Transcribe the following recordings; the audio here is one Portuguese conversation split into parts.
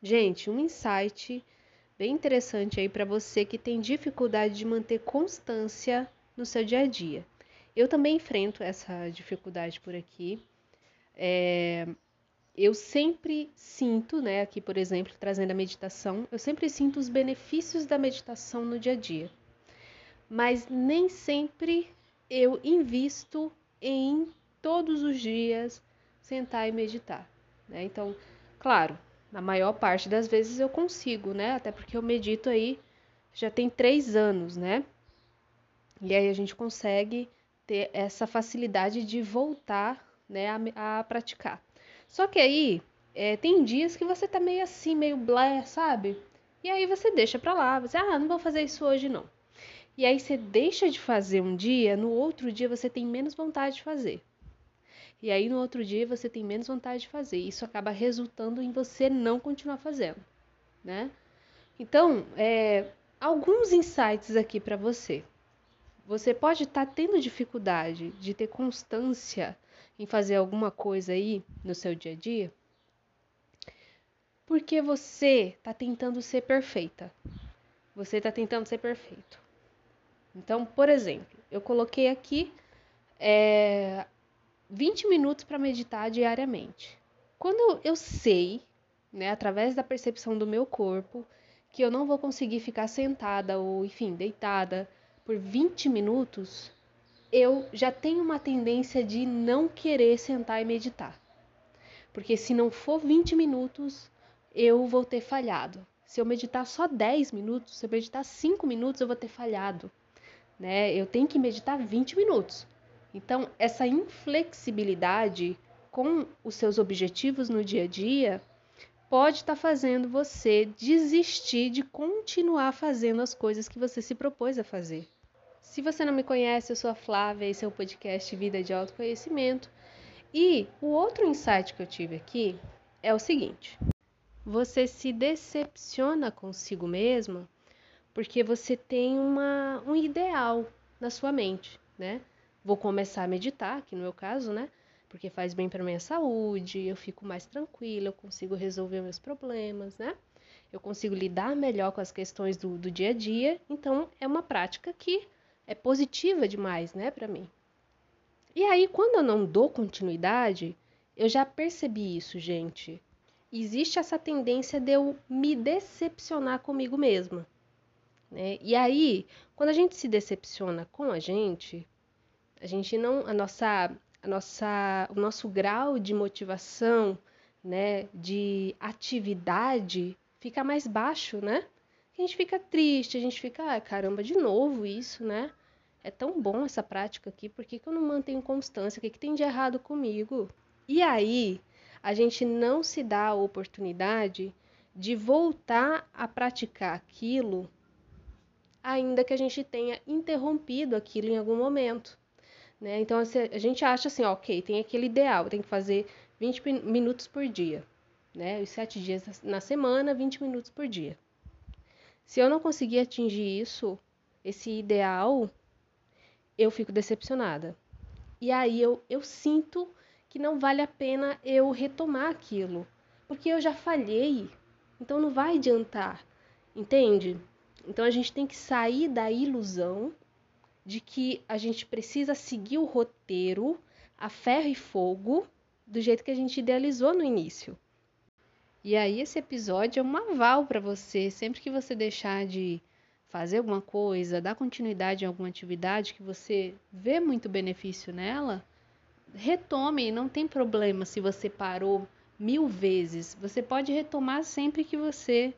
Gente, um insight bem interessante aí para você que tem dificuldade de manter constância no seu dia a dia. Eu também enfrento essa dificuldade por aqui. É, eu sempre sinto, né, aqui por exemplo, trazendo a meditação, eu sempre sinto os benefícios da meditação no dia a dia. Mas nem sempre eu invisto em todos os dias sentar e meditar. Né? Então, claro, na maior parte das vezes eu consigo, né? Até porque eu medito aí já tem três anos, né? E aí a gente consegue ter essa facilidade de voltar, né, a, a praticar. Só que aí é, tem dias que você tá meio assim, meio blé, sabe? E aí você deixa pra lá, você, ah, não vou fazer isso hoje não. E aí você deixa de fazer um dia, no outro dia você tem menos vontade de fazer. E aí no outro dia você tem menos vontade de fazer. Isso acaba resultando em você não continuar fazendo, né? Então, é, alguns insights aqui para você. Você pode estar tá tendo dificuldade de ter constância em fazer alguma coisa aí no seu dia a dia, porque você está tentando ser perfeita. Você está tentando ser perfeito. Então, por exemplo, eu coloquei aqui é, 20 minutos para meditar diariamente. Quando eu sei, né, através da percepção do meu corpo, que eu não vou conseguir ficar sentada ou, enfim, deitada por 20 minutos, eu já tenho uma tendência de não querer sentar e meditar. Porque se não for 20 minutos, eu vou ter falhado. Se eu meditar só 10 minutos, se eu meditar 5 minutos, eu vou ter falhado. Né? Eu tenho que meditar 20 minutos. Então, essa inflexibilidade com os seus objetivos no dia a dia pode estar tá fazendo você desistir de continuar fazendo as coisas que você se propôs a fazer. Se você não me conhece, eu sou a Flávia, esse é o podcast Vida de Autoconhecimento. E o outro insight que eu tive aqui é o seguinte: você se decepciona consigo mesma porque você tem uma, um ideal na sua mente, né? Vou começar a meditar, que no meu caso, né? Porque faz bem para minha saúde, eu fico mais tranquila, eu consigo resolver meus problemas, né? Eu consigo lidar melhor com as questões do, do dia a dia. Então, é uma prática que é positiva demais, né, para mim. E aí, quando eu não dou continuidade, eu já percebi isso, gente. Existe essa tendência de eu me decepcionar comigo mesma. Né? E aí, quando a gente se decepciona com a gente, a gente não, a nossa, a nossa, o nosso grau de motivação, né, de atividade fica mais baixo, né? A gente fica triste, a gente fica, ah, caramba, de novo isso, né? É tão bom essa prática aqui, por que, que eu não mantenho constância? O que, que tem de errado comigo? E aí, a gente não se dá a oportunidade de voltar a praticar aquilo, ainda que a gente tenha interrompido aquilo em algum momento. Né? Então, a gente acha assim, ok, tem aquele ideal, tem que fazer 20 minutos por dia. Né? Os 7 dias na semana, 20 minutos por dia. Se eu não conseguir atingir isso, esse ideal, eu fico decepcionada. E aí eu, eu sinto que não vale a pena eu retomar aquilo, porque eu já falhei, então não vai adiantar, entende? Então a gente tem que sair da ilusão de que a gente precisa seguir o roteiro a ferro e fogo do jeito que a gente idealizou no início. E aí esse episódio é um aval para você, sempre que você deixar de fazer alguma coisa, dar continuidade em alguma atividade que você vê muito benefício nela, retome, não tem problema se você parou mil vezes. Você pode retomar sempre que você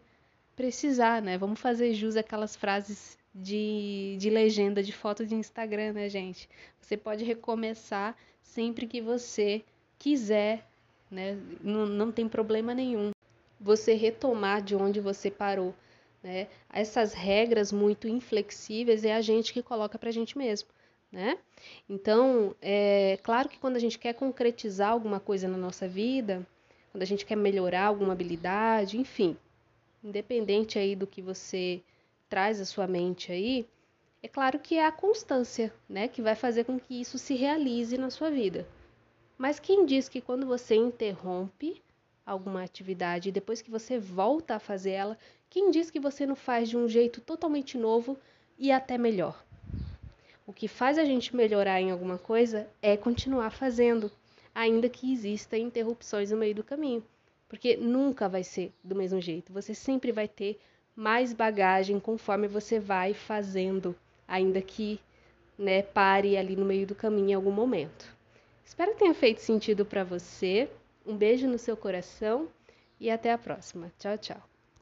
precisar, né? Vamos fazer jus aquelas frases de, de legenda de foto de Instagram, né, gente? Você pode recomeçar sempre que você quiser, né? Não, não tem problema nenhum. Você retomar de onde você parou, né? Essas regras muito inflexíveis é a gente que coloca pra gente mesmo. Né? Então, é claro que quando a gente quer concretizar alguma coisa na nossa vida, quando a gente quer melhorar alguma habilidade, enfim, independente aí do que você traz à sua mente aí, é claro que é a constância, né, que vai fazer com que isso se realize na sua vida. Mas quem diz que quando você interrompe alguma atividade e depois que você volta a fazer ela, quem diz que você não faz de um jeito totalmente novo e até melhor? O que faz a gente melhorar em alguma coisa é continuar fazendo, ainda que exista interrupções no meio do caminho, porque nunca vai ser do mesmo jeito. Você sempre vai ter mais bagagem conforme você vai fazendo, ainda que né, pare ali no meio do caminho em algum momento. Espero que tenha feito sentido para você. Um beijo no seu coração e até a próxima. Tchau, tchau.